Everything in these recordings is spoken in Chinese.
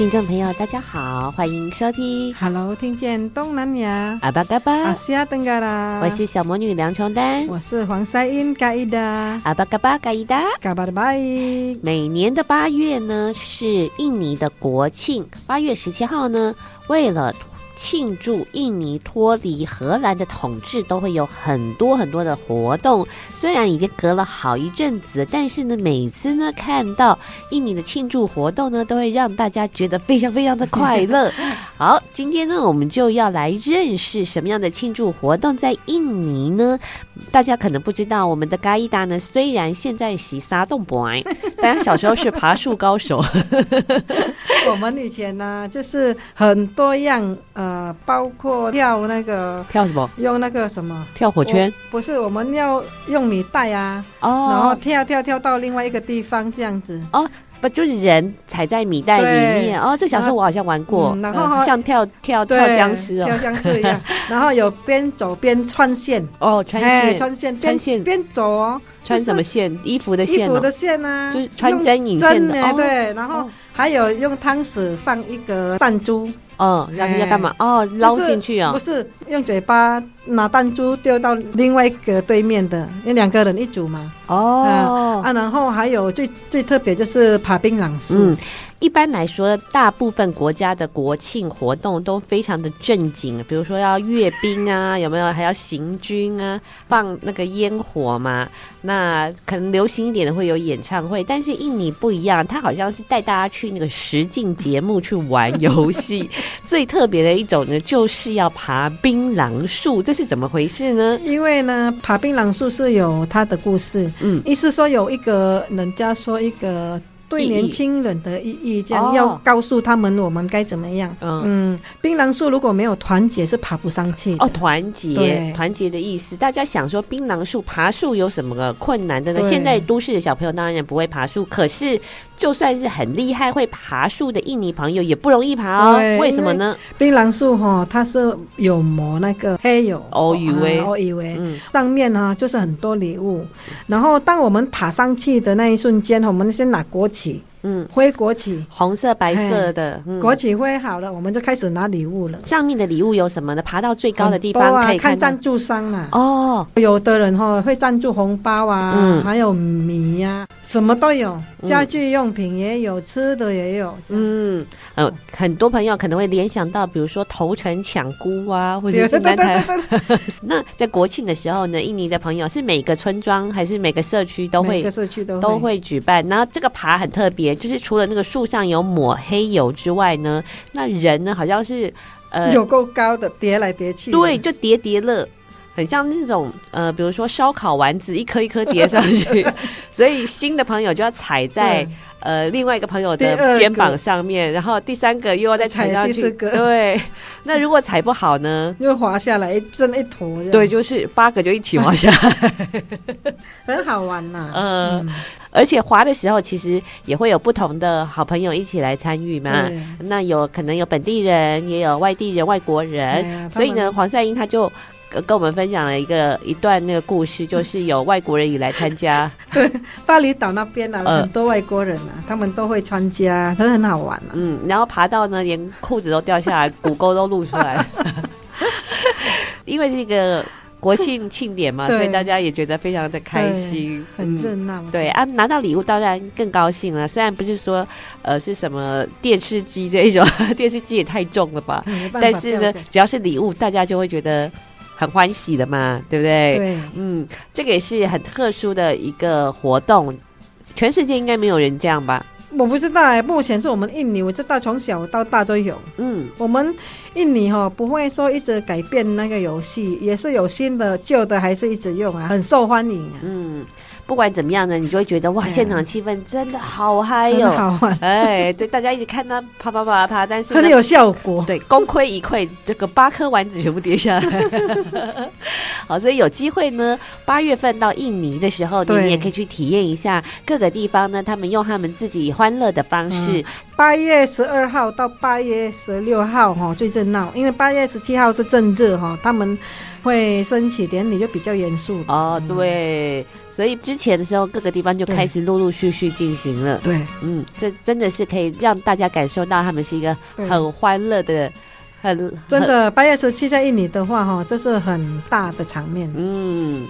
听众朋友，大家好，欢迎收听。Hello，听见东南亚。阿巴嘎巴，阿西亚登嘎啦。我是小魔女梁琼丹，我是黄赛音嘎伊达。阿巴嘎巴嘎伊达，嘎巴的巴伊。每年的八月呢，是印尼的国庆。八月十七号呢，为了庆祝印尼脱离荷兰的统治，都会有很多很多的活动。虽然已经隔了好一阵子，但是呢，每次呢看到印尼的 庆祝活动呢，都会让大家觉得非常非常的快乐。好，今天呢，我们就要来认识什么样的庆祝活动在印尼呢？大家可能不知道，我们的嘎伊达呢，虽然现在是沙洞 boy，但小时候是爬树高手。我们以前呢，就是很多样呃。呃，包括跳那个跳什么？用那个什么跳火圈？不是，我们要用米袋啊，哦，然后跳跳跳到另外一个地方这样子。哦，不就是人踩在米袋里面？哦，这小时候我好像玩过，然后、嗯、像跳跳跳僵尸哦，跳僵尸一样。然后有边走边穿线哦，穿线穿线边线边走哦，穿什么线？衣服的线、哦，衣服的线啊，就是穿针引线的。针对，然后还有用汤匙放一个弹珠。哦，要要干嘛？哦，捞进去啊、哦？不是用嘴巴拿弹珠丢到另外一个对面的，因为两个人一组嘛。哦、嗯，啊，然后还有最最特别就是爬槟榔树。嗯一般来说，大部分国家的国庆活动都非常的正经，比如说要阅兵啊，有没有？还要行军啊，放那个烟火嘛。那可能流行一点的会有演唱会，但是印尼不一样，它好像是带大家去那个实境节目去玩游戏。最特别的一种呢，就是要爬槟榔树，这是怎么回事呢？因为呢，爬槟榔树是有它的故事。嗯，意思说有一个人家说一个。对年轻人的意义，这样要告诉他们我们该怎么样。嗯、嗯，槟榔树如果没有团结是爬不上去的。哦，团结，团结的意思，大家想说槟榔树爬树有什么个困难的呢？现在都市的小朋友当然也不会爬树，可是就算是很厉害会爬树的印尼朋友也不容易爬哦。为什么呢？槟榔树哈，它是有磨那个黑油，哦以为，哦以为，嗯，上面呢就是很多礼物，然后当我们爬上去的那一瞬间，我们先拿国旗。嗯，挥国旗，红色、白色的、嗯、国旗挥好了，我们就开始拿礼物了。上面的礼物有什么呢？爬到最高的地方可以看赞助商啊。哦，有的人哈会赞助红包啊，嗯、还有米呀、啊，什么都有，家具用品也有，嗯、吃的也有。嗯，呃，很多朋友可能会联想到，比如说头城抢菇啊，或者是南台。那在国庆的时候呢，印尼的朋友是每个村庄还是每个社区都会，每个社区都会都会举办。然后这个爬很特别。就是除了那个树上有抹黑油之外呢，那人呢好像是呃有够高的叠来叠去，对，就叠叠乐，很像那种呃，比如说烧烤丸子一颗一颗叠上去，所以新的朋友就要踩在。呃，另外一个朋友的肩膀上面，然后第三个又要再踩上去，对。那如果踩不好呢？又滑下来，一真一坨。对，就是八个就一起滑下来，很好玩呐。嗯，嗯，而且滑的时候，其实也会有不同的好朋友一起来参与嘛。那有可能有本地人，也有外地人、外国人。啊、所以呢，黄赛英他就。跟我们分享了一个一段那个故事，就是有外国人也来参加。对，巴厘岛那边啊，很多外国人啊，呃、他们都会参加，都很好玩啊。嗯，然后爬到呢，连裤子都掉下来，骨沟都露出来。因为这个国庆庆典嘛，所以大家也觉得非常的开心，很热闹。嗯、对啊，拿到礼物当然更高兴了。虽然不是说呃是什么电视机这一种，电视机也太重了吧？嗯、但是呢，只要是礼物，大家就会觉得。很欢喜的嘛，对不对？对，嗯，这个也是很特殊的一个活动，全世界应该没有人这样吧？我不知道哎，目前是我们印尼，我知道从小到大都有。嗯，我们印尼哈不会说一直改变那个游戏，也是有新的、旧的，还是一直用啊，很受欢迎啊。嗯。不管怎么样呢，你就会觉得哇，现场气氛真的好嗨哟、哦！好玩，哎，对，大家一直看他啪啪啪啪，但是很有效果。对，功亏一篑，这个八颗丸子全部跌下来。好，所以有机会呢，八月份到印尼的时候，你们也可以去体验一下各个地方呢，他们用他们自己欢乐的方式。八、嗯、月十二号到八月十六号哈最热闹，因为八月十七号是正热哈，他们。会升起典礼就比较严肃哦，对，所以之前的时候各个地方就开始陆陆续续进行了。对，嗯，这真的是可以让大家感受到他们是一个很欢乐的，很真的。八月十七在印尼的话，哈，这是很大的场面。嗯，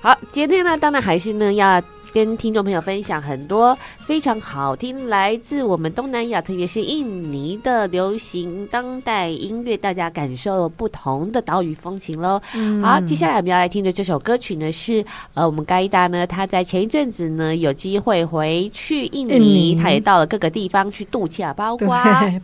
好，今天呢，当然还是呢要。跟听众朋友分享很多非常好听，来自我们东南亚，特别是印尼的流行当代音乐，大家感受不同的岛屿风情喽。嗯、好，接下来我们要来听的这首歌曲呢，是呃，我们盖达呢，他在前一阵子呢有机会回去印尼，他也到了各个地方去度假，包括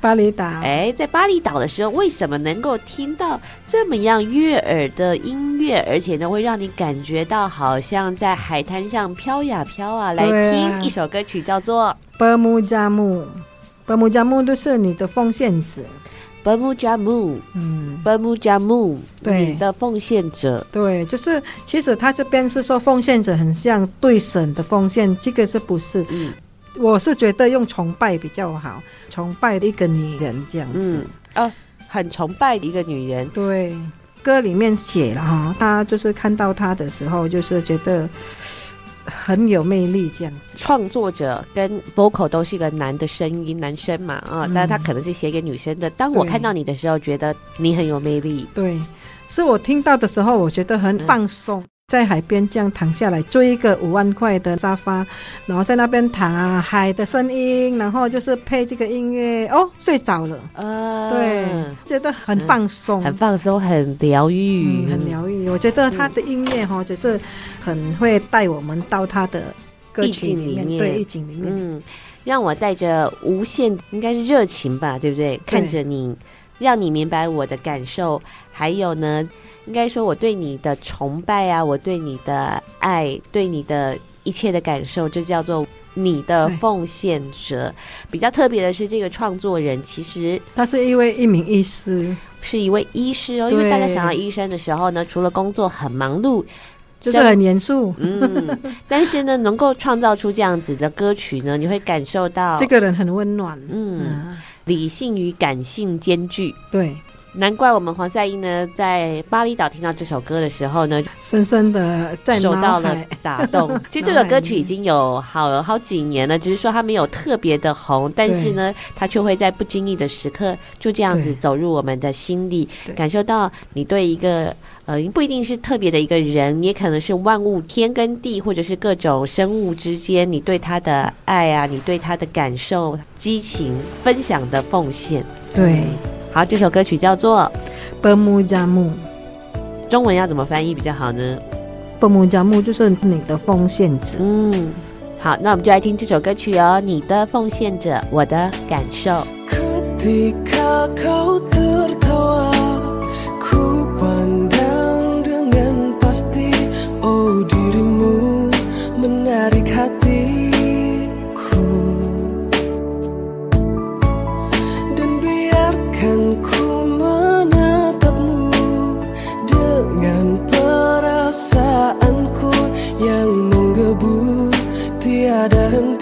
巴厘岛。哎，在巴厘岛的时候，为什么能够听到这么样悦耳的音乐，而且呢，会让你感觉到好像在海滩上飘呀？飘啊！来听一首歌曲，叫做《伯母加木》。伯母加木都是你的奉献者。伯母加木，嗯，伯母加木，对，你的奉献者。对，就是其实他这边是说奉献者，很像对神的奉献，这个是不是？嗯，我是觉得用崇拜比较好，崇拜一个女人这样子。嗯，呃，很崇拜一个女人。对，歌里面写了哈，他就是看到她的时候，就是觉得。很有魅力，这样子。创作者跟 vocal 都是一个男的声音，男生嘛啊，那、嗯、他可能是写给女生的。当我看到你的时候，觉得你很有魅力。对，是我听到的时候，我觉得很放松。嗯在海边这样躺下来，租一个五万块的沙发，然后在那边躺啊，海的声音，然后就是配这个音乐，哦，睡着了。呃，对，觉得很放松，嗯、很放松，很疗愈、嗯，很疗愈。我觉得他的音乐哈、哦，就是很会带我们到他的歌曲里面，对，意境里面，嗯，让我带着无限，应该是热情吧，对不对？对看着你，让你明白我的感受，还有呢。应该说，我对你的崇拜啊，我对你的爱，对你的一切的感受，这叫做你的奉献者。比较特别的是，这个创作人其实他是一位一名医师，是一位医师哦。因为大家想要医生的时候呢，除了工作很忙碌，就是很严肃，嗯，但是呢，能够创造出这样子的歌曲呢，你会感受到这个人很温暖，嗯，嗯，理性与感性兼具，对。难怪我们黄赛英呢，在巴厘岛听到这首歌的时候呢，深深的受到了打动。其实这首歌曲已经有好好几年了，只是说它没有特别的红，但是呢，它却会在不经意的时刻就这样子走入我们的心里，感受到你对一个呃，不一定是特别的一个人，也可能是万物天跟地，或者是各种生物之间，你对他的爱啊，你对他的感受、激情分享的奉献，对。好这首歌曲叫做本木加木中文要怎么翻译比较好呢？本木加木就是你的奉献者。嗯好那我们就来听这首歌曲哦你的奉献者我的感受。đớn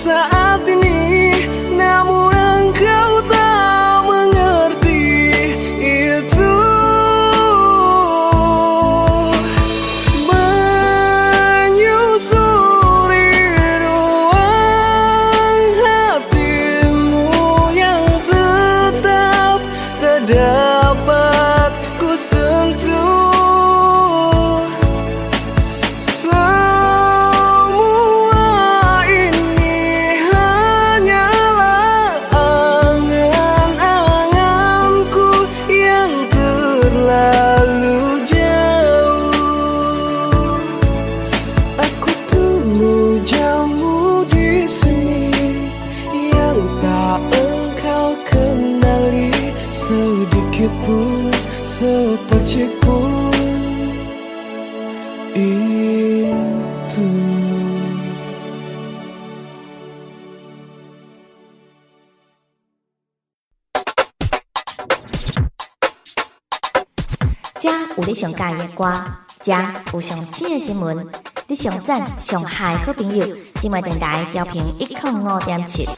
força 遮有上新的新闻，你上赞上嗨好朋友，今麦电台调频一点五点七。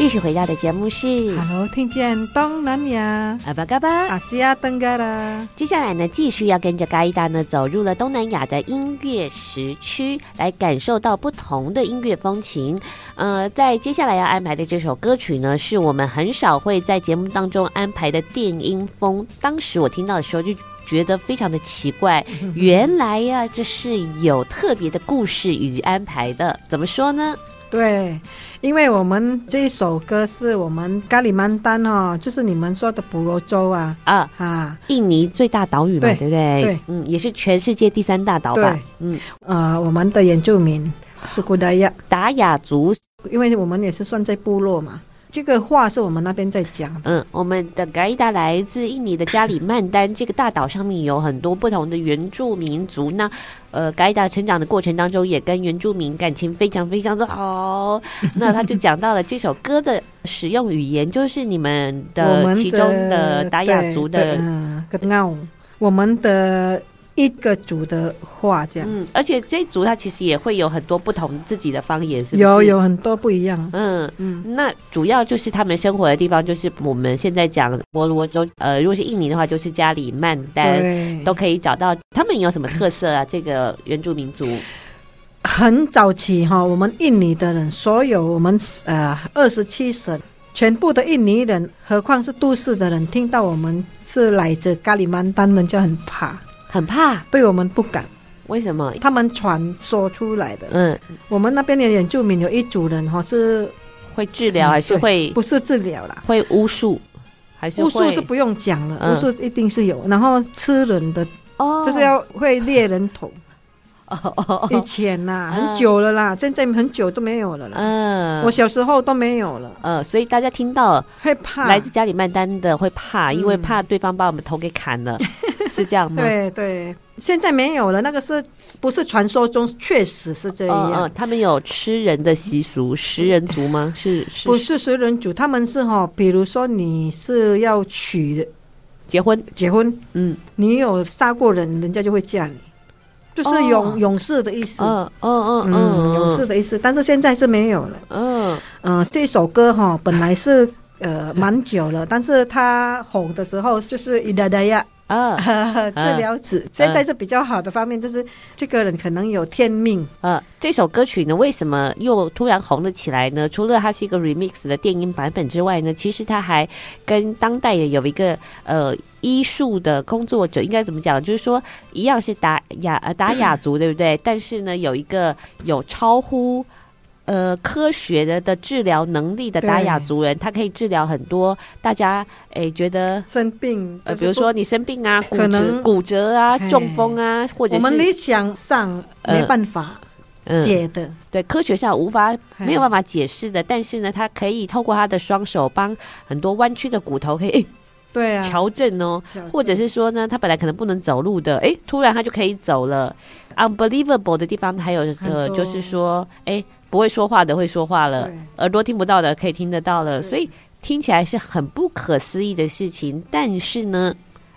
继续回到的节目是 Hello，听见东南亚阿巴嘎巴。阿西亚登嘎啦。接下来呢，继续要跟着嘎伊达呢走入了东南亚的音乐时区，来感受到不同的音乐风情。呃，在接下来要安排的这首歌曲呢，是我们很少会在节目当中安排的电音风。当时我听到的时候就觉得非常的奇怪，原来呀、啊，这是有特别的故事以及安排的。怎么说呢？对，因为我们这一首歌是我们咖里曼丹哦，就是你们说的婆罗洲啊啊啊，印尼最大岛屿嘛，对，对不对？对，嗯，也是全世界第三大岛吧？嗯，呃，我们的原住民是古达雅达雅族，因为我们也是算在部落嘛。这个话是我们那边在讲。嗯，我们的嘎伊达来自印尼的加里曼丹这个大岛上面有很多不同的原住民族。那呃，嘎伊达成长的过程当中，也跟原住民感情非常非常的好。那他就讲到了这首歌的使用语言，就是你们的其中的达雅族的嗯，我们的。一个族的话，这样，嗯，而且这一族它其实也会有很多不同自己的方言，是不是？有有很多不一样，嗯嗯。那主要就是他们生活的地方，就是我们现在讲婆罗洲，呃，如果是印尼的话，就是加里曼丹，都可以找到。他们有什么特色啊？这个原住民族很早期哈，我们印尼的人，所有我们呃二十七省全部的印尼人，何况是都市的人，听到我们是来自加里曼丹，们就很怕。很怕，对我们不敢。为什么？他们传说出来的。嗯，我们那边的原住民有一组人哈，是会治疗还是会？不是治疗啦，会巫术，还是巫术是不用讲了，巫术一定是有。然后吃人的，哦，就是要会猎人头。哦，以前呐，很久了啦，现在很久都没有了啦。嗯，我小时候都没有了。嗯，所以大家听到会怕，来自加里曼丹的会怕，因为怕对方把我们头给砍了。是这样吗？对对，现在没有了。那个是不是传说中确实是这样？他们有吃人的习俗，食人族吗？是，是不是食人族？他们是哈，比如说你是要娶结婚，结婚，嗯，你有杀过人，人家就会嫁你。就是勇勇士的意思。嗯嗯嗯嗯，勇士的意思。但是现在是没有了。嗯嗯，这首歌哈本来是呃蛮久了，但是他红的时候就是伊达达亚。啊，治疗子现在是比较好的方面，就是这个人可能有天命。呃，这首歌曲呢，为什么又突然红了起来呢？除了它是一个 remix 的电音版本之外呢，其实它还跟当代也有一个呃医术的工作者，应该怎么讲？就是说一样是达雅呃达雅族，对不对？但是呢，有一个有超乎。呃，科学的的治疗能力的达雅族人，他可以治疗很多大家哎觉得生病，呃，比如说你生病啊，骨折骨折啊，中风啊，或者是我们理想上没办法解的，对，科学上无法没有办法解释的，但是呢，他可以透过他的双手帮很多弯曲的骨头可以对啊。矫正哦，或者是说呢，他本来可能不能走路的，哎，突然他就可以走了。Unbelievable 的地方还有呃，就是说哎。不会说话的会说话了，耳朵听不到的可以听得到了，所以听起来是很不可思议的事情。但是呢，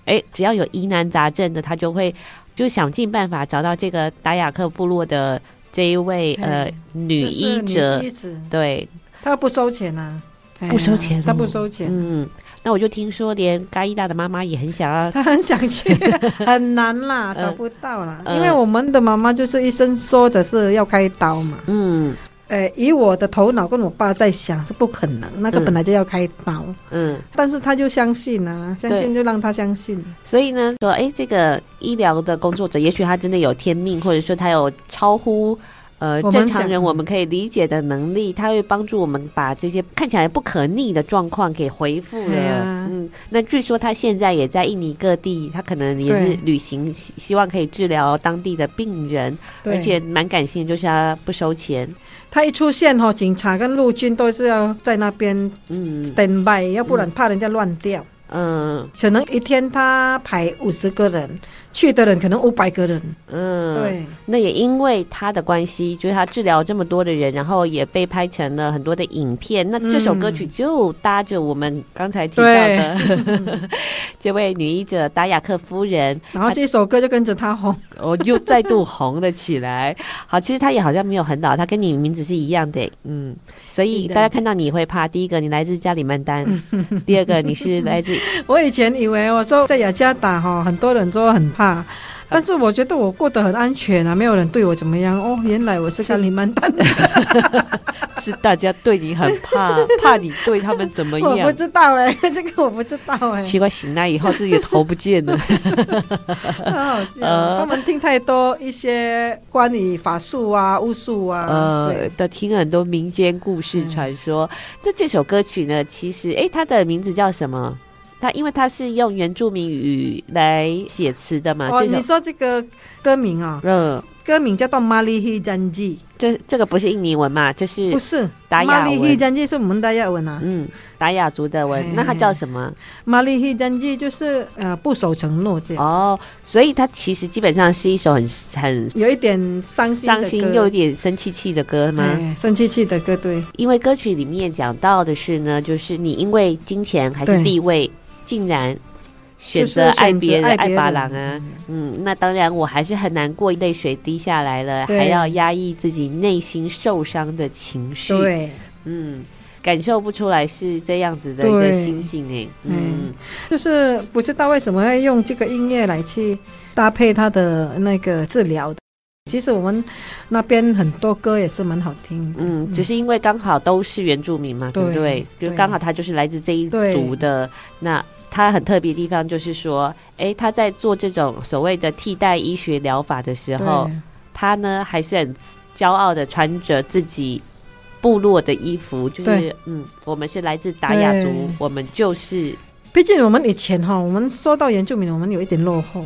哎，只要有疑难杂症的，他就会就想尽办法找到这个达雅克部落的这一位呃女医者，对，他不收钱啊，不收钱，他不收钱。嗯，那我就听说连嘎伊达的妈妈也很想要，他很想去，很难啦，找不到啦，因为我们的妈妈就是医生说的是要开刀嘛，嗯。呃，以我的头脑跟我爸在想是不可能，那个本来就要开刀，嗯，但是他就相信啊，相信就让他相信。所以呢，说，哎，这个医疗的工作者，也许他真的有天命，或者说他有超乎。呃，正常人我们可以理解的能力，它会帮助我们把这些看起来不可逆的状况给恢复了。啊、嗯，那据说他现在也在印尼各地，他可能也是旅行，希希望可以治疗当地的病人，而且蛮感性，就是他不收钱。他一出现哈，警察跟陆军都是要在那边嗯 stand by，要不然怕人家乱掉。嗯，可能一天他排五十个人。去的人可能五百个人，嗯，对，那也因为他的关系，就是他治疗这么多的人，然后也被拍成了很多的影片。那这首歌曲就搭着我们刚才提到的 这位女医者达雅克夫人，然后这首歌就跟着她红，哦，又再度红了起来。好，其实她也好像没有很老，她跟你名字是一样的，嗯，所以大家看到你会怕。第一个，你来自加里曼丹；第二个，你是来自 我以前以为我说在雅加达哈，很多人都很怕。啊！但是我觉得我过得很安全啊，没有人对我怎么样哦。原来我是加里曼丹，是大家对你很怕，怕你对他们怎么样？我不知道哎、欸，这个我不知道哎、欸。奇怪，醒来以后自己的头不见了，很好笑。呃、他们听太多一些关于法术啊、巫术啊，呃，都听很多民间故事传说。那、嗯、这首歌曲呢？其实，哎，它的名字叫什么？他因为他是用原住民语来写词的嘛，哦，你说这个歌名啊，嗯，歌名叫做《马里希战记》，这这个不是印尼文嘛？就是不是达雅文？马里希战记是我们达雅文啊，嗯，达雅族的文，那它叫什么？马里希战记就是呃不守承诺这样哦，所以它其实基本上是一首很很有一点伤心、伤心又有点生气气的歌吗？生气气的歌，对，因为歌曲里面讲到的是呢，就是你因为金钱还是地位。竟然选择爱别人，爱巴郎啊！嗯，那当然，我还是很难过，泪水滴下来了，还要压抑自己内心受伤的情绪。对，嗯，感受不出来是这样子的一个心境哎。嗯，就是不知道为什么要用这个音乐来去搭配他的那个治疗的。其实我们那边很多歌也是蛮好听，嗯，只是因为刚好都是原住民嘛，对。不对？就刚好他就是来自这一族的，那他很特别的地方就是说，哎，他在做这种所谓的替代医学疗法的时候，他呢还是很骄傲的穿着自己部落的衣服，就是嗯，我们是来自达雅族，我们就是，毕竟我们以前哈，我们说到原住民，我们有一点落后。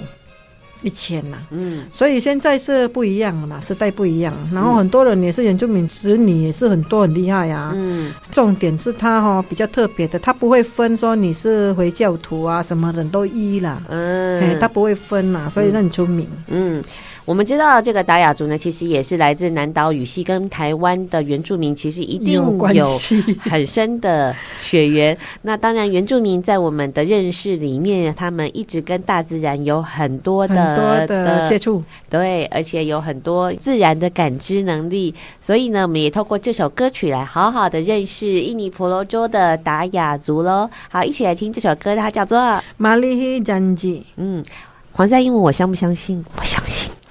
以前呐，嗯，所以现在是不一样了嘛，时代不一样，然后很多人也是原住民子女，也是很多很厉害呀，嗯，重点是他哈比较特别的，他不会分说你是回教徒啊，什么人都医啦，嗯，他不会分呐，所以很出名，嗯。我们知道这个达雅族呢，其实也是来自南岛语系，跟台湾的原住民其实一定有很深的血缘。那当然，原住民在我们的认识里面，他们一直跟大自然有很多的 很多的接触，对，而且有很多自然的感知能力。所以呢，我们也透过这首歌曲来好好的认识印尼婆罗洲的达雅族喽。好，一起来听这首歌，它叫做《玛丽希詹吉》。嗯，黄赛英文我相不相信？我相信。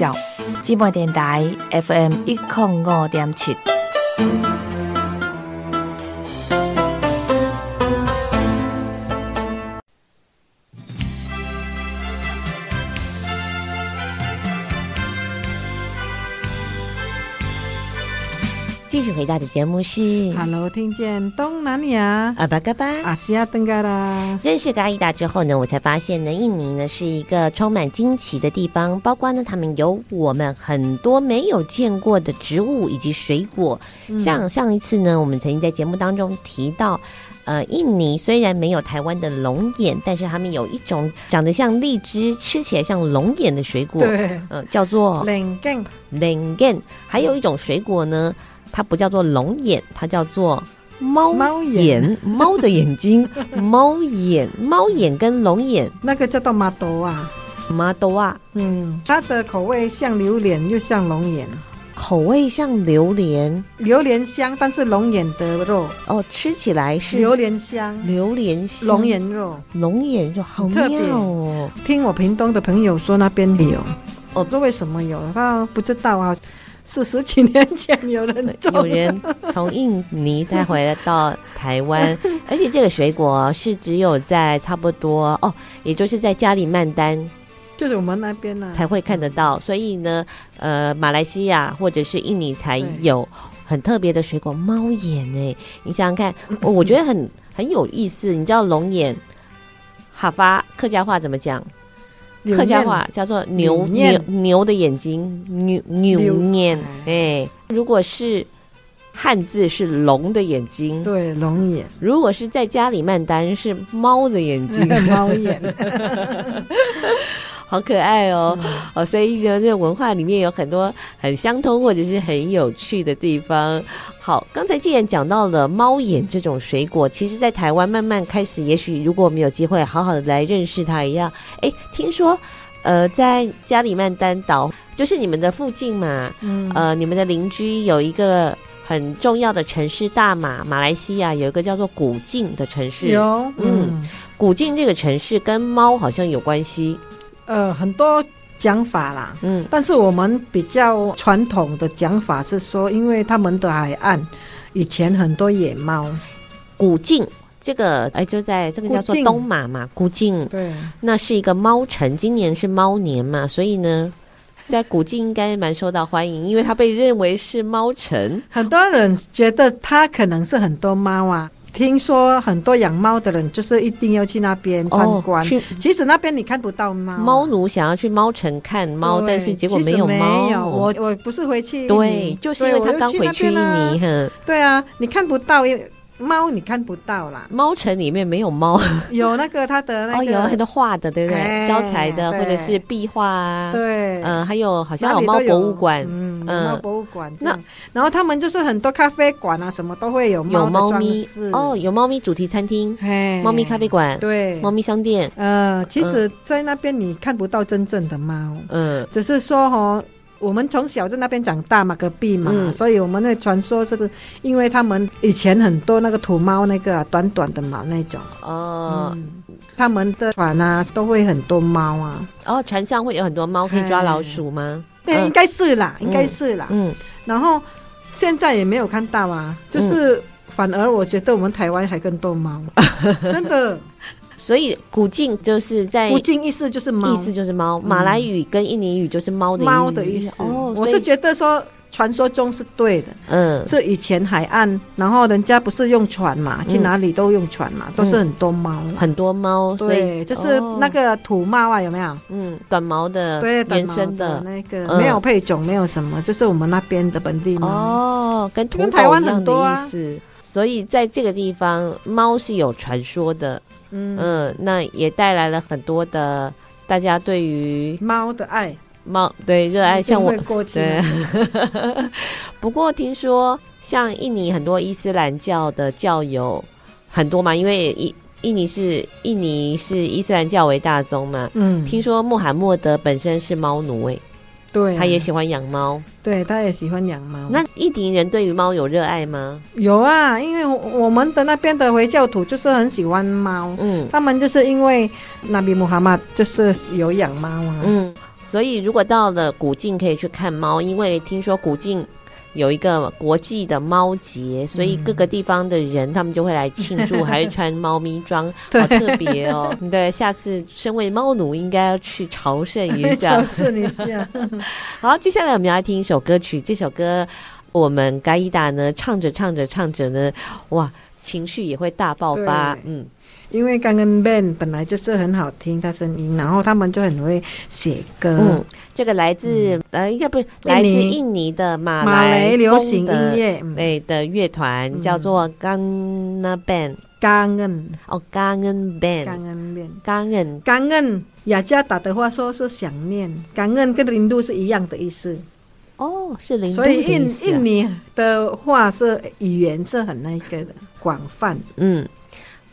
绍，姊妹电台 FM 一零五点七。到的节目是 Hello，听见东南亚阿巴嘎巴阿西亚登嘎啦。认识嘎伊达之后呢，我才发现呢，印尼呢是一个充满惊奇的地方，包括呢，他们有我们很多没有见过的植物以及水果。嗯、像上一次呢，我们曾经在节目当中提到。呃，印尼虽然没有台湾的龙眼，但是他们有一种长得像荔枝、吃起来像龙眼的水果，对，嗯、呃，叫做 lengen lengen。还有一种水果呢，它不叫做龙眼，它叫做猫猫眼，猫的眼睛，猫眼，猫眼跟龙眼，那个叫做马多啊，马多啊，嗯，它的口味像榴莲又像龙眼。口味像榴莲，榴莲香，但是龙眼的肉。哦，吃起来是榴莲香，榴莲香，龙眼肉，龙眼肉好妙哦。听我屏东的朋友说那边有，哦，这为什么有？他不知道啊，是十几年前有人有人从印尼带回来到台湾，而且这个水果是只有在差不多哦，也就是在加里曼丹。就是我们那边呢才会看得到，所以呢，呃，马来西亚或者是印尼才有很特别的水果猫眼哎，你想想看，我我觉得很很有意思。你知道龙眼哈发客家话怎么讲？客家话叫做牛牛牛的眼睛，牛牛念哎。如果是汉字是龙的眼睛，对，龙眼。如果是在家里曼丹是猫的眼睛，猫眼。好可爱哦！嗯、哦，所以呢，这个文化里面有很多很相通或者是很有趣的地方。好，刚才既然讲到了猫眼这种水果，其实，在台湾慢慢开始，也许如果我们有机会好好的来认识它一样。哎，听说，呃，在加里曼丹岛，就是你们的附近嘛，嗯，呃，你们的邻居有一个很重要的城市大马，马来西亚有一个叫做古晋的城市。有，嗯，嗯古晋这个城市跟猫好像有关系。呃，很多讲法啦，嗯，但是我们比较传统的讲法是说，因为他们的海岸以前很多野猫，古晋这个哎就在这个叫做东马嘛，古晋。对，那是一个猫城，今年是猫年嘛，所以呢，在古晋应该蛮受到欢迎，因为它被认为是猫城，很多人觉得它可能是很多猫啊。听说很多养猫的人就是一定要去那边参观，哦、其实那边你看不到猫。猫奴想要去猫城看猫，但是结果没有猫。没有，我我不是回去。对，就是因为他刚回去印尼，哼。对啊，你看不到。猫你看不到啦，猫城里面没有猫，有那个它的那个哦，有很多画的，对不对？招财的或者是壁画啊，对，嗯，还有好像有猫博物馆，嗯，猫博物馆。那然后他们就是很多咖啡馆啊，什么都会有猫的装饰哦，有猫咪主题餐厅，嘿猫咪咖啡馆，对，猫咪商店。呃，其实，在那边你看不到真正的猫，嗯，只是说哦。我们从小在那边长大嘛，隔壁嘛，嗯、所以我们那传说是，因为他们以前很多那个土猫，那个短短的毛那种哦、嗯，他们的船啊都会很多猫啊。哦，船上会有很多猫可以抓老鼠吗？对，应该是啦，应该是啦。嗯，然后现在也没有看到啊，就是反而我觉得我们台湾还更多猫，真的。所以古晋就是在古晋意思就是猫，意思就是猫。马来语跟印尼语就是猫的猫的意思。哦，我是觉得说传说中是对的。嗯，这以前海岸，然后人家不是用船嘛，去哪里都用船嘛，都是很多猫，很多猫。对，就是那个土猫啊，有没有？嗯，短毛的，对，短毛的那个没有配种，没有什么，就是我们那边的本地猫。哦，跟跟台湾很多意思。所以在这个地方，猫是有传说的。嗯，嗯，那也带来了很多的大家对于猫的爱，猫对热爱，像我对。不过听说像印尼很多伊斯兰教的教友很多嘛，因为印印尼是印尼是伊斯兰教为大宗嘛。嗯，听说穆罕默德本身是猫奴诶。对，他也喜欢养猫。对，他也喜欢养猫。那印尼人对于猫有热爱吗？有啊，因为我们的那边的回教徒就是很喜欢猫。嗯，他们就是因为那比穆罕默就是有养猫啊。嗯，所以如果到了古晋可以去看猫，因为听说古晋。有一个国际的猫节，所以各个地方的人他们就会来庆祝，还会穿猫咪装，好特别哦。对，下次身为猫奴应该要去朝圣一下。朝圣一下。好，接下来我们要来听一首歌曲，这首歌我们嘎伊达呢唱着唱着唱着呢，哇，情绪也会大爆发。嗯，因为刚刚 Ben 本来就是很好听他声音，然后他们就很会写歌。嗯，这个来自、嗯、呃，应该不是来自印尼的马来，流行音乐对的乐团、嗯、叫做 Gana Band。感恩哦，感恩 band，感恩 band，感恩感恩。雅加达的话说是想念，感恩跟零度是一样的意思。哦，是零度。所以印印尼的话是语言是很那个的广泛。嗯，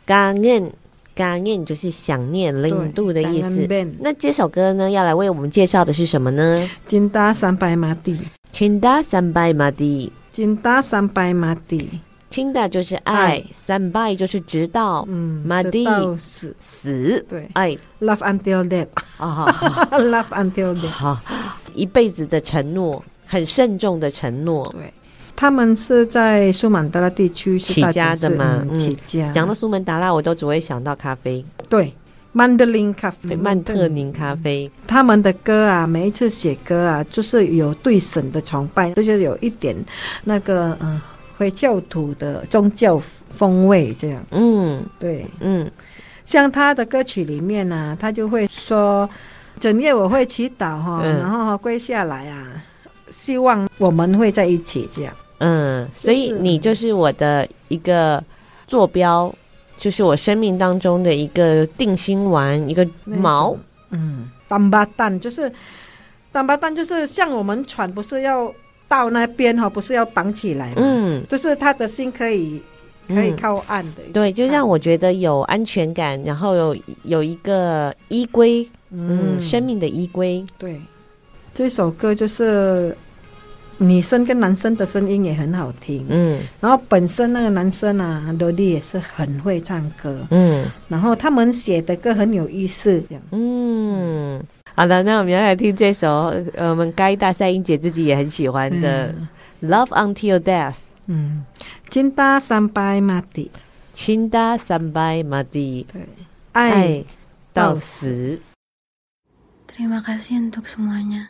感恩。感念就是想念、零度的意思。那这首歌呢，要来为我们介绍的是什么呢？金达三百马蒂，金达三百马蒂，金达三百马蒂，金达就是爱，三百就是直到，嗯，马蒂死死，对，爱，love until death，啊，love until death，好，一辈子的承诺，很慎重的承诺，对。他们是在苏门答腊地区起家的嘛，起家。讲到苏门答腊，我都只会想到咖啡。对，曼德林咖啡，曼特宁咖啡。他们的歌啊，每一次写歌啊，就是有对神的崇拜，就是有一点那个，嗯。回教徒的宗教风味，这样，嗯，对，嗯，像他的歌曲里面呢、啊，他就会说，整夜我会祈祷哈，嗯、然后跪下来啊，希望我们会在一起这样，嗯，所以你就是我的一个坐标，就是我生命当中的一个定心丸，一个锚，嗯，当巴蛋就是当巴蛋就是像我们船不是要。到那边哈，不是要绑起来吗？嗯，就是他的心可以可以靠岸的，嗯，对，就让我觉得有安全感，然后有有一个依归，嗯，生命的依归。对，这首歌就是女生跟男生的声音也很好听，嗯，然后本身那个男生啊，罗力也是很会唱歌，嗯，然后他们写的歌很有意思，嗯。好的，那我们要来听这首，呃，我们嘎伊达赛英姐自己也很喜欢的《嗯、Love Until Death》。嗯，Cinta Sampai Mati，Cinta Sampai Mati，对，爱到死。Terima kasih untuk semuanya.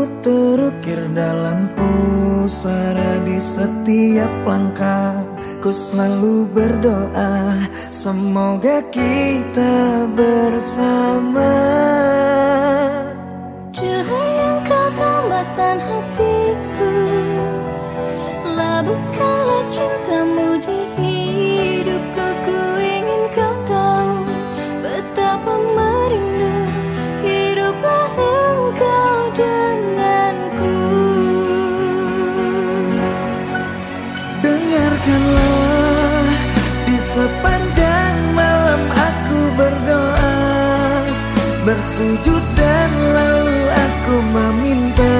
Aku terukir dalam pusara di setiap langkah. Ku selalu berdoa Semoga kita bersama. Cahaya kau tambahkan hatiku Labuhkanlah cintamu. Bersujud dan lalu aku meminta.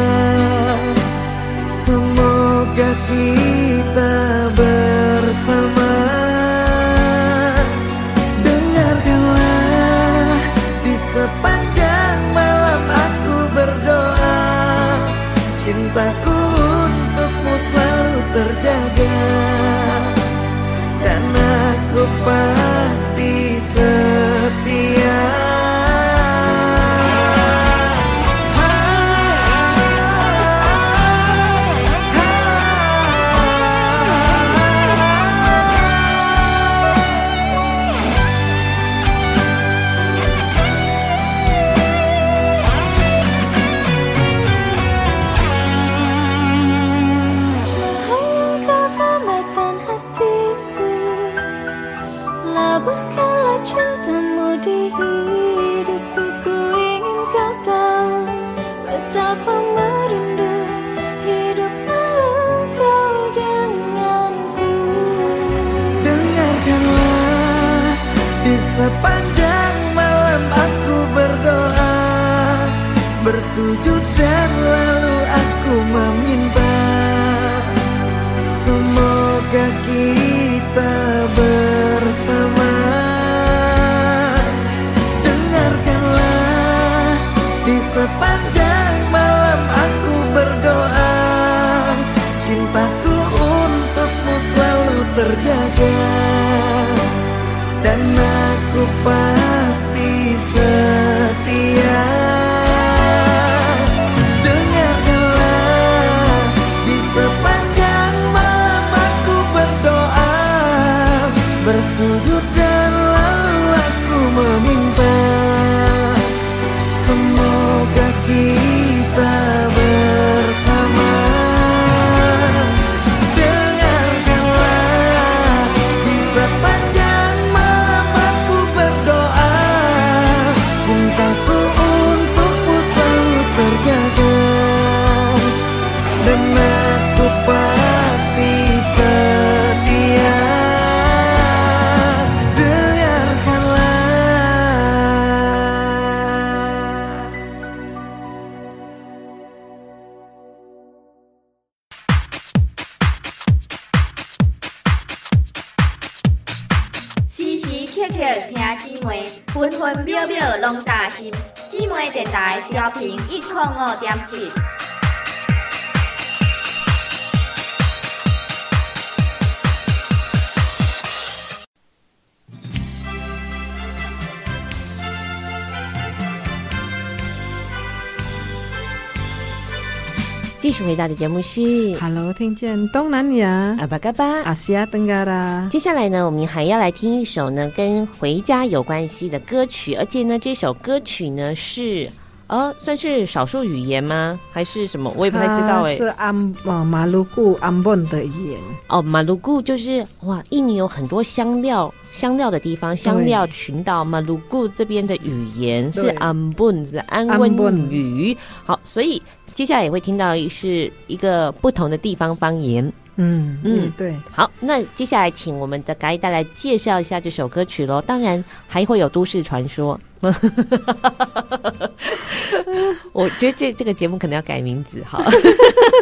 Semoga kita bersama. Dengarkanlah di sepanjang malam aku berdoa. Cintaku untukmu selalu terjaga. Pasti Bye. 回到的节目是 Hello，听见东南亚阿巴嘎巴。阿西亚登嘎啦，接下来呢，我们还要来听一首呢跟回家有关系的歌曲，而且呢，这首歌曲呢是呃算是少数语言吗？还是什么？我也不太知道哎、是安哦马鲁固安本的语言。哦，马鲁固就是哇，印尼有很多香料香料的地方，香料群岛。马鲁固这边的语言是安本，的安汶语。好，所以接下来也会听到是一个不同的地方方言。嗯嗯嗯，对。好，那接下来请我们的嘎伊带来介绍一下这首歌曲喽。当然还会有都市传说。我觉得这这个节目可能要改名字哈。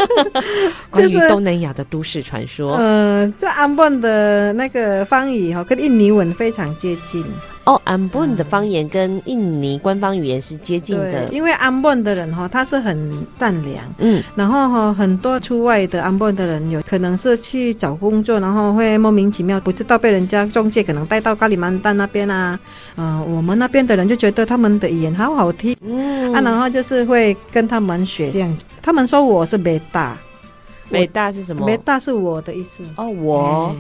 关于东南亚的都市传说。呃，这安邦的那个方言哈，跟印尼文非常接近。哦，安本的方言跟印尼官方语言是接近的。因为安本的人哈，他是很善良。嗯，然后哈，很多出外的安本的人有可能是去找工作，然后会莫名其妙不知道被人家中介可能带到加里曼丹那边啊。嗯、呃，我们那边的人就觉得他们的语言好好听。嗯，啊，然后就是会跟他们学这样。他们说我是北大，北大是什么？北大是我的意思。哦，我。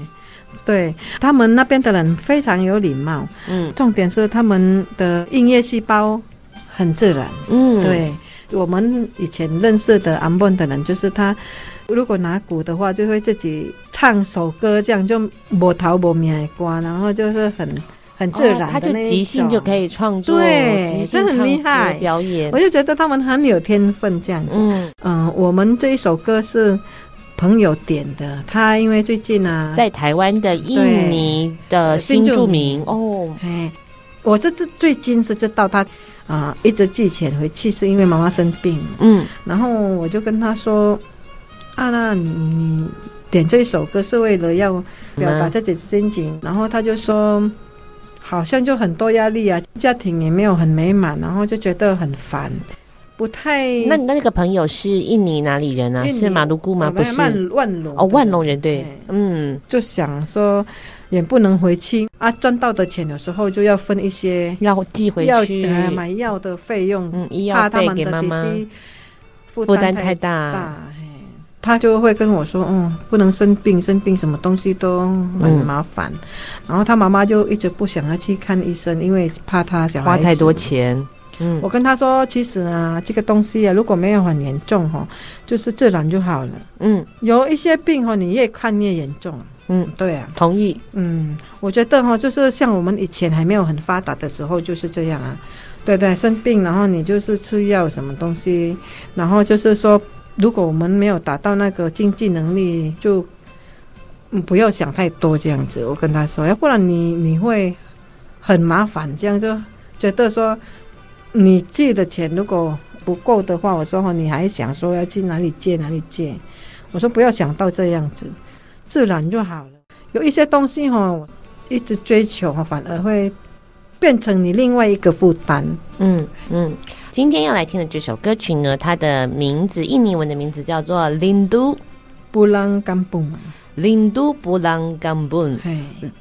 对他们那边的人非常有礼貌，嗯，重点是他们的音乐细胞很自然，嗯，对，我们以前认识的安本的人，就是他如果拿鼓的话，就会自己唱首歌，这样就无头无面的歌，然后就是很很自然他就即兴就可以创作，对，这很厉害。表演，我就觉得他们很有天分这样子，嗯嗯、呃，我们这一首歌是。朋友点的，他因为最近啊，在台湾的印尼的新住民哦，哎，我这这最近是知道他啊、呃，一直寄钱回去是因为妈妈生病，嗯，然后我就跟他说，啊，那你你点这首歌是为了要表达自己的心情，嗯、然后他就说，好像就很多压力啊，家庭也没有很美满，然后就觉得很烦。不太，那那个朋友是印尼哪里人啊？是马鲁古吗？不是，万万隆哦，万隆人对，嗯，就想说也不能回去。啊，赚到的钱有时候就要分一些，要寄回去，要呃、买药的费用，嗯，医药怕他们给妈妈。负担担太大，大，他就会跟我说，嗯，不能生病，生病什么东西都很麻烦，嗯、然后他妈妈就一直不想要去看医生，因为怕他小孩花太多钱。嗯，我跟他说，其实啊，这个东西啊，如果没有很严重哈，就是自然就好了。嗯，有一些病哈，你越看越严重。嗯，对啊，同意。嗯，我觉得哈，就是像我们以前还没有很发达的时候，就是这样啊。对对，生病然后你就是吃药什么东西，然后就是说，如果我们没有达到那个经济能力，就嗯不要想太多这样子。我跟他说，要不然你你会很麻烦，这样就觉得说。你借的钱如果不够的话，我说哈你还想说要去哪里借哪里借？我说不要想到这样子，自然就好了。有一些东西哈，我一直追求哈，反而会变成你另外一个负担。嗯嗯，今天要来听的这首歌曲呢，它的名字印尼文的名字叫做《Rindu Pulang Kampung》。林都不让甘本，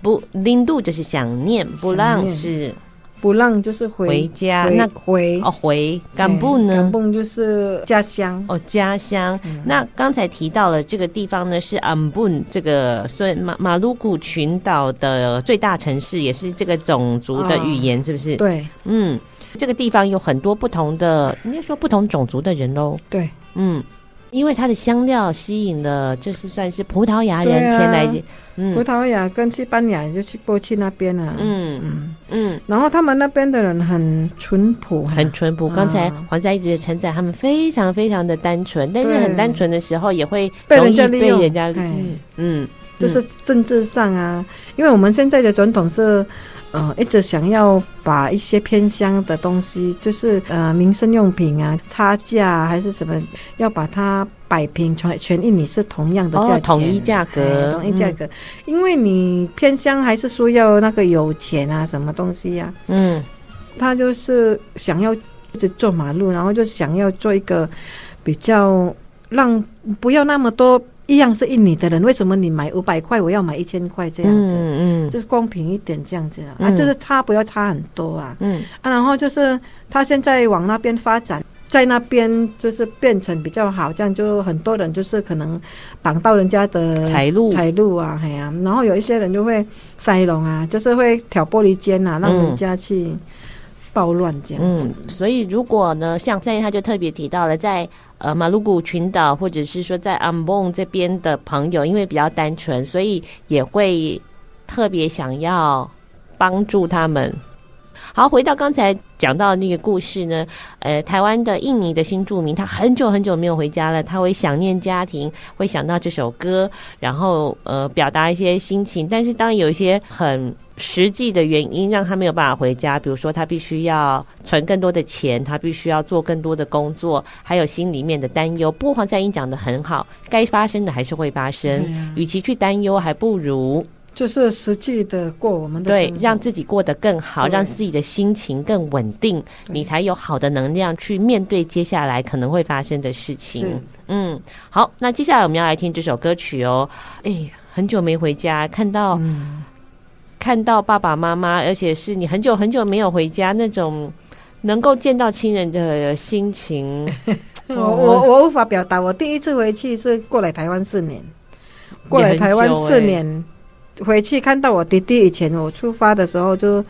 不林都就是想念，布朗是不浪就是回回家，回那回哦回甘布呢？甘布就是家乡哦，家乡。那刚才提到了这个地方呢，是安布这个所以马马鲁古群岛的最大城市，也是这个种族的语言，是不是？对，嗯，这个地方有很多不同的，应该说不同种族的人喽。对，嗯。因为它的香料吸引了，就是算是葡萄牙人前来，啊嗯、葡萄牙跟西班牙就去过去那边啊，嗯。嗯。嗯，然后他们那边的人很淳朴，很淳朴。刚才黄沙一直称赞他们非常非常的单纯，但是很单纯的时候也会容易被人家利用，嗯，嗯就是政治上啊，因为我们现在的总统是。呃，一直想要把一些偏乡的东西，就是呃民生用品啊，差价还是什么，要把它摆平，全全印尼是同样的价钱，统一价格，统一价格。因为你偏乡还是说要那个有钱啊，什么东西呀？嗯，他就是想要一直做马路，然后就想要做一个比较让不要那么多。一样是印尼的人，为什么你买五百块，我要买一千块这样子？嗯嗯，就是公平一点这样子啊，嗯、啊，就是差不要差很多啊。嗯。啊，然后就是他现在往那边发展，在那边就是变成比较好，这样就很多人就是可能挡到人家的财路。财路啊，哎呀、啊，然后有一些人就会塞龙啊，就是会挑拨离间啊，让人家去暴乱这样子。所以如果呢，像三爷他就特别提到了在。呃，马鲁古群岛，或者是说在安本这边的朋友，因为比较单纯，所以也会特别想要帮助他们。好，回到刚才讲到的那个故事呢，呃，台湾的印尼的新住民，他很久很久没有回家了，他会想念家庭，会想到这首歌，然后呃，表达一些心情。但是当有一些很实际的原因让他没有办法回家，比如说他必须要存更多的钱，他必须要做更多的工作，还有心里面的担忧。不过黄赛英讲的很好，该发生的还是会发生，嗯、与其去担忧，还不如就是实际的过我们的对，让自己过得更好，让自己的心情更稳定，你才有好的能量去面对接下来可能会发生的事情。嗯，好，那接下来我们要来听这首歌曲哦。哎，很久没回家，看到。嗯看到爸爸妈妈，而且是你很久很久没有回家那种能够见到亲人的心情，我我我无法表达。我第一次回去是过来台湾四年，过来台湾四年回去看到我弟弟。以前我出发的时候就。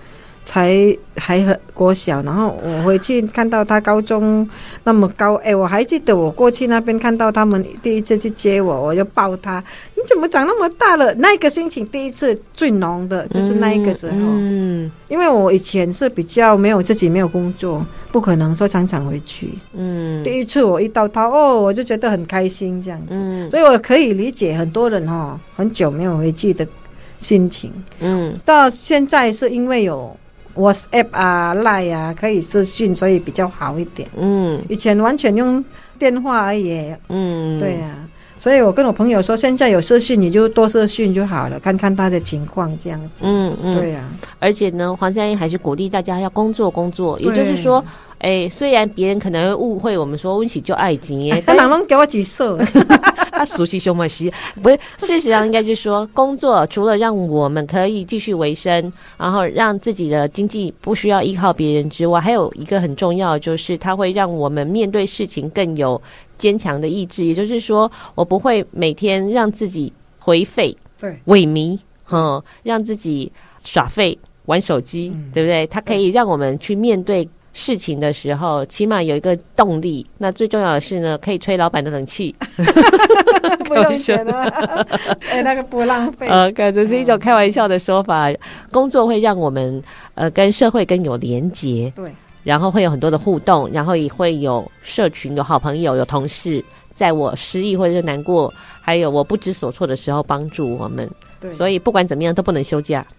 才还很国小，然后我回去看到他高中那么高，哎，我还记得我过去那边看到他们第一次去接我，我就抱他，你怎么长那么大了？那个心情第一次最浓的就是那一个时候，嗯，嗯，因为我以前是比较没有自己没有工作，不可能说常常回去，嗯，第一次我一到他哦，我就觉得很开心这样子，嗯，所以我可以理解很多人哦，很久没有回去的心情，嗯，到现在是因为有。WhatsApp 啊，Line 啊，可以私讯，所以比较好一点。嗯，以前完全用电话而已。嗯，对呀、啊，所以我跟我朋友说，现在有视讯，你就多视讯就好了，看看他的情况这样子。嗯嗯，对呀、啊。而且呢，黄赛音还是鼓励大家要工作工作，也就是说，哎、欸，虽然别人可能会误会我们说温喜就爱情耶，但哪能给我几色？他熟悉熊猫西，不是，事实上应该是说，工作除了让我们可以继续维生，然后让自己的经济不需要依靠别人之外，还有一个很重要就是，它会让我们面对事情更有坚强的意志。也就是说，我不会每天让自己颓废、对萎靡，嗯，让自己耍废玩手机，嗯、对不对？它可以让我们去面对。事情的时候，起码有一个动力。那最重要的是呢，可以吹老板的冷气，不用钱了，哎，那个不浪费。呃，感觉是一种开玩笑的说法。工作会让我们呃跟社会更有连结，对，然后会有很多的互动，然后也会有社群、有好朋友、有同事，在我失意或者是难过，还有我不知所措的时候帮助我们。对，所以不管怎么样都不能休假。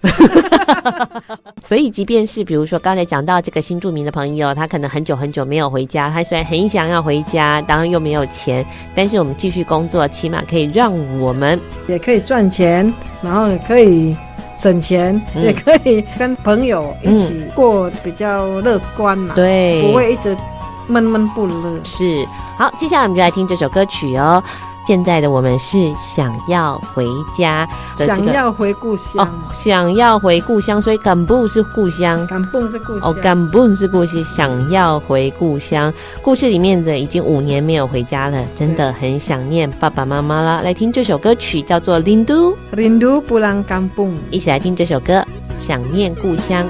所以，即便是比如说刚才讲到这个新住民的朋友，他可能很久很久没有回家，他虽然很想要回家，当然又没有钱，但是我们继续工作，起码可以让我们也可以赚钱，然后也可以省钱，嗯、也可以跟朋友一起过比较乐观嘛，对，不会一直闷闷不乐。是，好，接下来我们就来听这首歌曲哦。现在的我们是想要回家想要回故乡哦，想要回故乡，所以甘布是故乡，甘布是故乡哦，甘布是故乡，想要回故乡。故事里面的已经五年没有回家了，真的很想念爸爸妈妈了。来听这首歌曲，叫做《Rindu Rindu Pulang Kampung》，一起来听这首歌，《想念故乡》。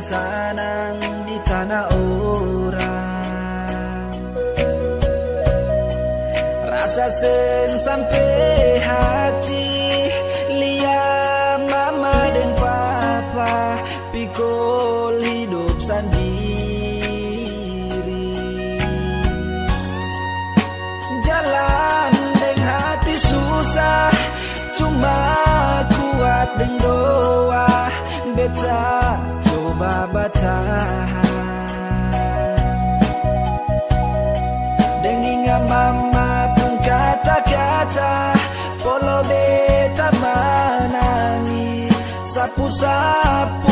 Sanang di tanah orang. Rasa sen sampai hati Lihat mama dan papa Pikul hidup sendiri. Jalan dengan hati susah Cuma kuat dengan doa Beta coba bertahan. Dengan mama pun kata-kata Polo beta menangis. Sapu-sapu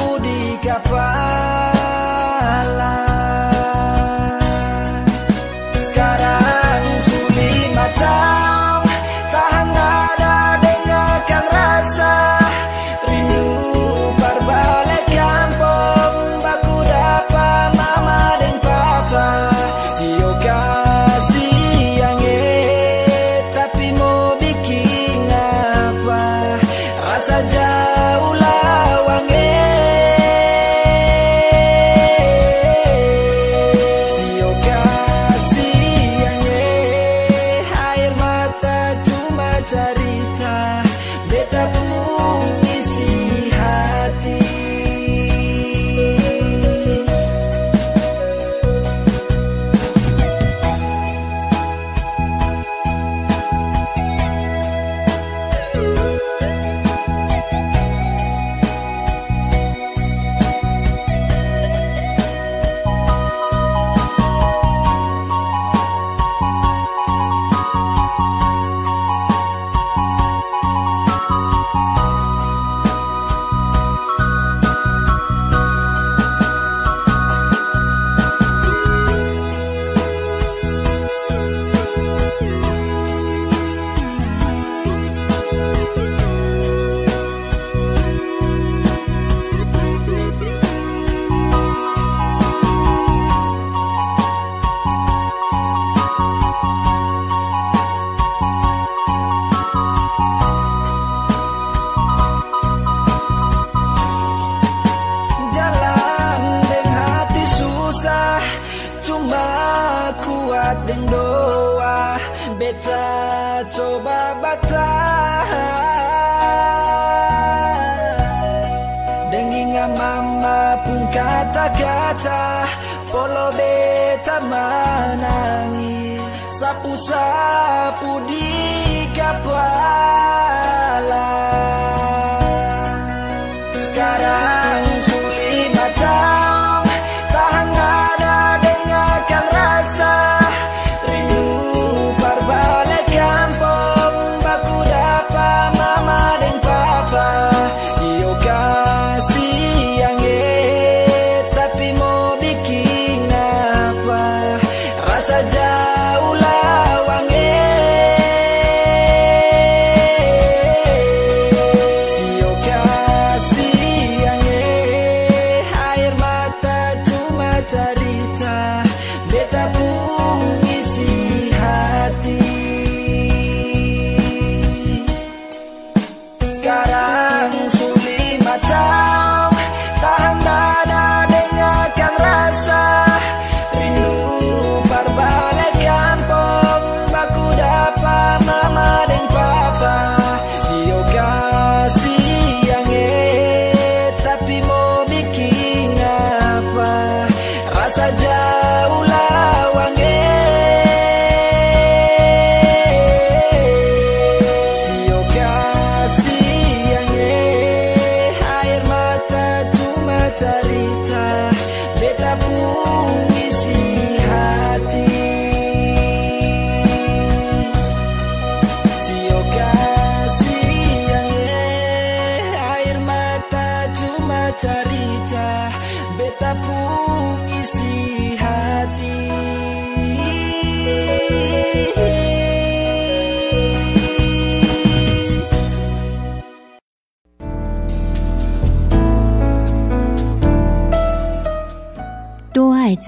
Sapu-sapu di kepala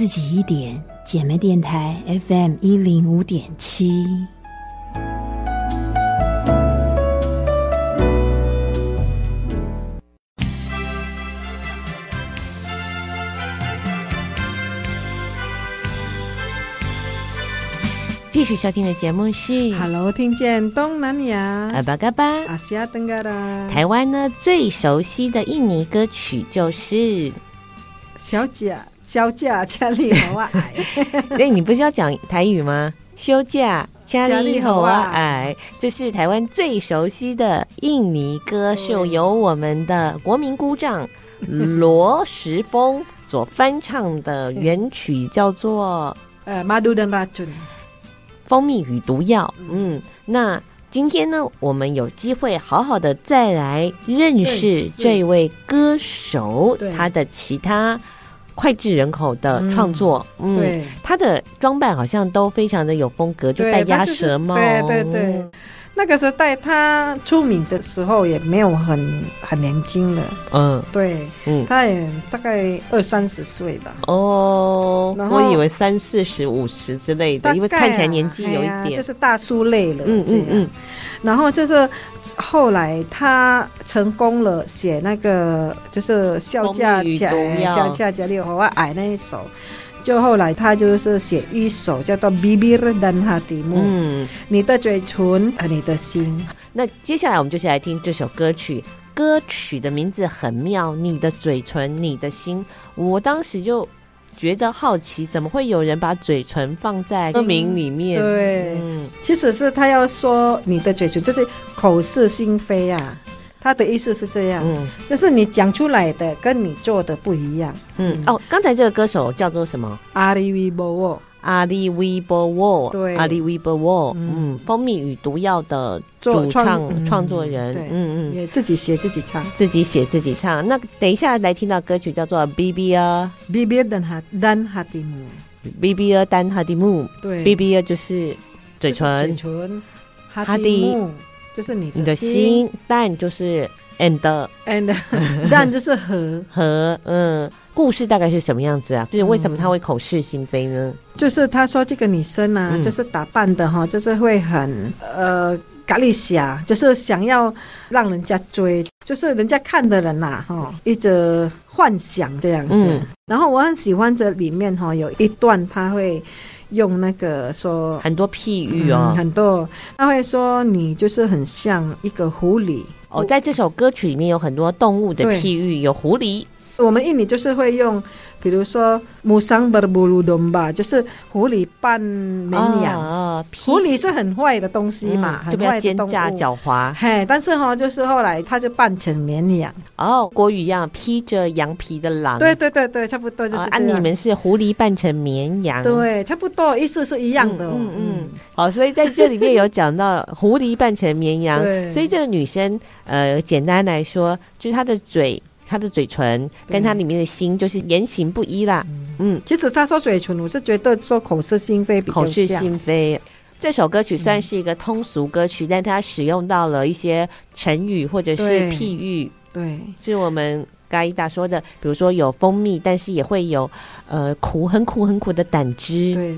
自己一点”姐妹电台 FM 一零五点七。继续收听的节目是 Hello，听见东南亚阿巴嘎巴阿西亚登嘎啦。台湾呢最熟悉的印尼歌曲就是小贾小贾家里好矮。哎，你不是要讲台语吗？休假家里好矮，这是台湾最熟悉的印尼歌，是由我们的国民姑丈罗时丰所翻唱的原曲，叫做呃《Madu dan Racun》。蜂蜜与毒药，嗯，那今天呢，我们有机会好好的再来认识这位歌手，他的其他脍炙人口的创作，嗯，嗯，他的装扮好像都非常的有风格，就戴鸭舌帽，对对对。嗯那个时代他出名的时候也没有很很年轻了，嗯，对，嗯，他也大概二三十岁吧。哦，我以为三四十、五十之类的，因为看起来年纪有一点，啊、就是大叔类了，嗯嗯嗯。然后就是后来他成功了，写那个就是笑嫁家，笑嫁家里我矮那一首。就后来他就是写一首叫做《Bibir dan Hatimu》，嗯，你的嘴唇和你的心。那接下来我们就先来听这首歌曲，歌曲的名字很妙，《你的嘴唇，你的心》。我当时就觉得好奇，怎么会有人把嘴唇放在歌名里面？对，嗯，其实是他要说你的嘴唇就是口是心非啊。他的意思是这样，嗯，就是你讲出来的跟你做的不一样，嗯，嗯哦，刚才这个歌手叫做什么？阿里维波沃，阿里维波沃，对，阿里维波沃，嗯，蜂蜜与毒药的主唱创作人，嗯嗯，也自己写自己唱，自己写自己唱。那等一下来听到歌曲叫做 Bibir Bibir dan Hatimu，Bibir dan Hatimu，对，Bibir 就是嘴唇，嘴唇，哈蒂。就是你你的心，但就是 and and，但就是和和嗯，故事大概是什么样子啊？就是为什么他会口是心非呢？就是他说这个女生呢、啊，嗯、就是打扮的哈，就是会很呃咖喱侠，就是想要让人家追，就是人家看的人呐、啊、哈，一直幻想这样子。嗯、然后我很喜欢这里面哈有一段他会。用那个说很多譬喻哦、嗯，很多他会说你就是很像一个狐狸哦，在这首歌曲里面有很多动物的譬喻，有狐狸。我们印尼就是会用。比如说，musang berbulu domba，就是狐狸扮绵羊。哦、狐狸是很坏的东西嘛，嗯、很坏的动物，狡猾。嘿，但是哈，就是后来他就扮成绵羊。哦，国语一样，披着羊皮的狼。对对对对，差不多就是。啊，你们是狐狸扮成绵羊。对，差不多，意思是一样的。嗯嗯。好，所以在这里面有讲到狐狸扮成绵羊。所以这个女生，呃，简单来说，就是她的嘴。他的嘴唇跟他里面的心就是言行不一啦。嗯，其实他说嘴唇，我是觉得说口是心非比较像。口是心非，这首歌曲算是一个通俗歌曲，嗯、但他使用到了一些成语或者是譬喻。对，是我们嘎伊达说的，比如说有蜂蜜，但是也会有呃苦，很苦很苦的胆汁。对，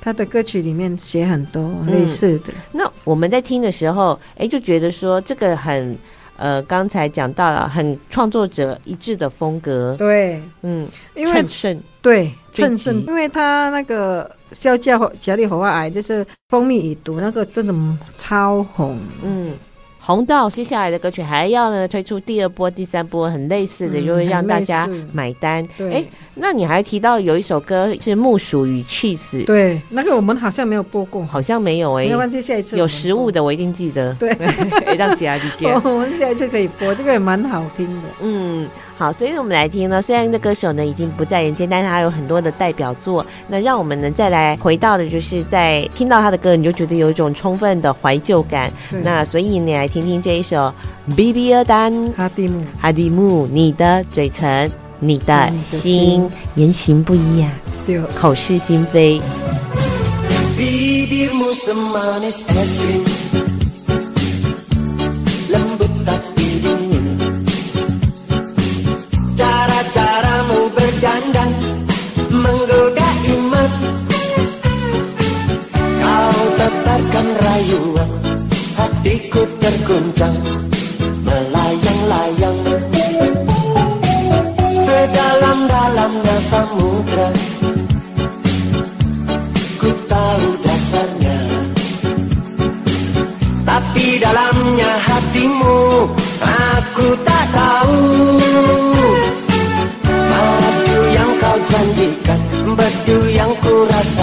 他的歌曲里面写很多类似的。嗯、那我们在听的时候，哎，就觉得说这个很。呃，刚才讲到了很创作者一致的风格，对，嗯，因为对，趁盛，因为他那个肖家家里火花癌就是蜂蜜已毒那个真的超红，嗯。红到接下来的歌曲还要呢推出第二波、第三波，很类似的，就会让大家买单。哎、那你还提到有一首歌是《木薯与起司》，对，那个我们好像没有播过，好像没有哎、欸，没关系，下一次有食物的我一定记得。对，让姐姐给我们下一次可以播，这个也蛮好听的。嗯。好，所以我们来听呢。虽然这歌手呢已经不在人间，但是他有很多的代表作。那让我们呢再来回到的，就是在听到他的歌，你就觉得有一种充分的怀旧感。那所以你来听听这一首《Bibir dan Hatimu》，哈蒂姆，你的嘴唇，你的心，言行不一呀，对，口是心非。dandan menggoda iman Kau tetarkan rayuan hatiku terguncang melayang-layang. Sedalam-dalam samudra coração.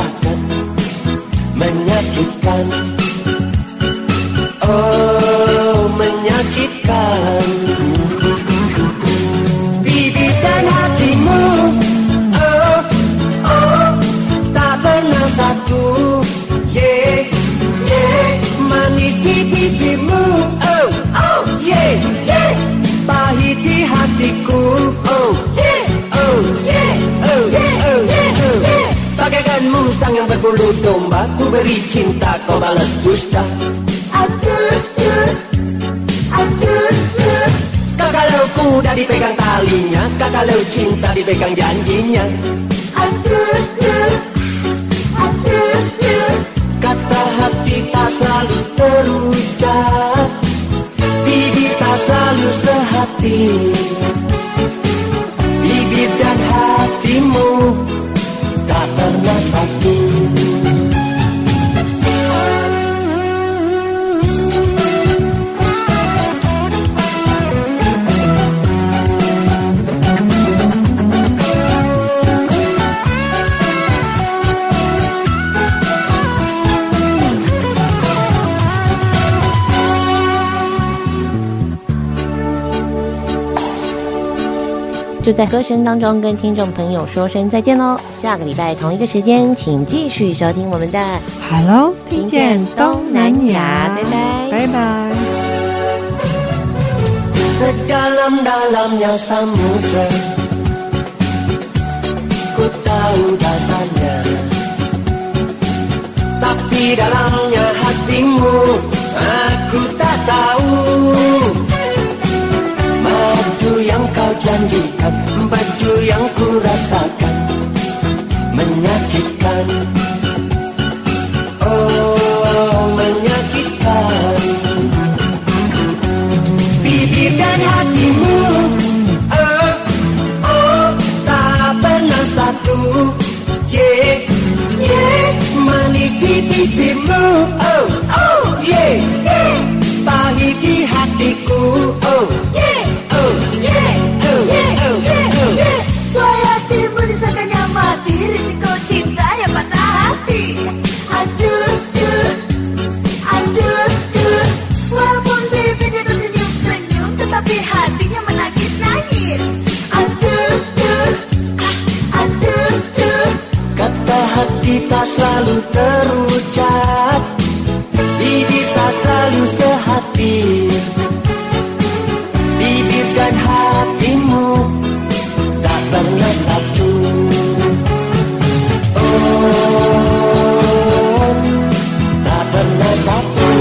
bulu domba ku beri cinta kau balas dusta. Aduh, aduh, Kakak leu kuda dipegang talinya Kakak leu cinta dipegang janjinya. Aduh, aduh, Kata hati tak selalu terucap Bibi tak selalu sehati. Bibi dan hatimu tak pernah satu 就在歌声当中跟听众朋友说声再见喽！下个礼拜同一个时间，请继续收听我们的 Hello，听见东南亚，拜拜，拜拜。Janjikan Baju yang ku rasakan Menyakitkan. Oh menyakitkan. Bibir dan hatimu. Oh oh tak pernah satu. Yeah yeah Manis di bibirmu. Oh oh yeah yeah. Pahit di hatiku. Oh selalu terucap. Bibir tak selalu sehati Bibir dan hatimu Tak pernah satu. Oh, tak pernah satu.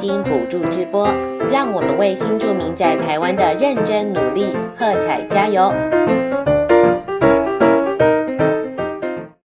金补助直播，让我们为新住民在台湾的认真努力喝彩加油！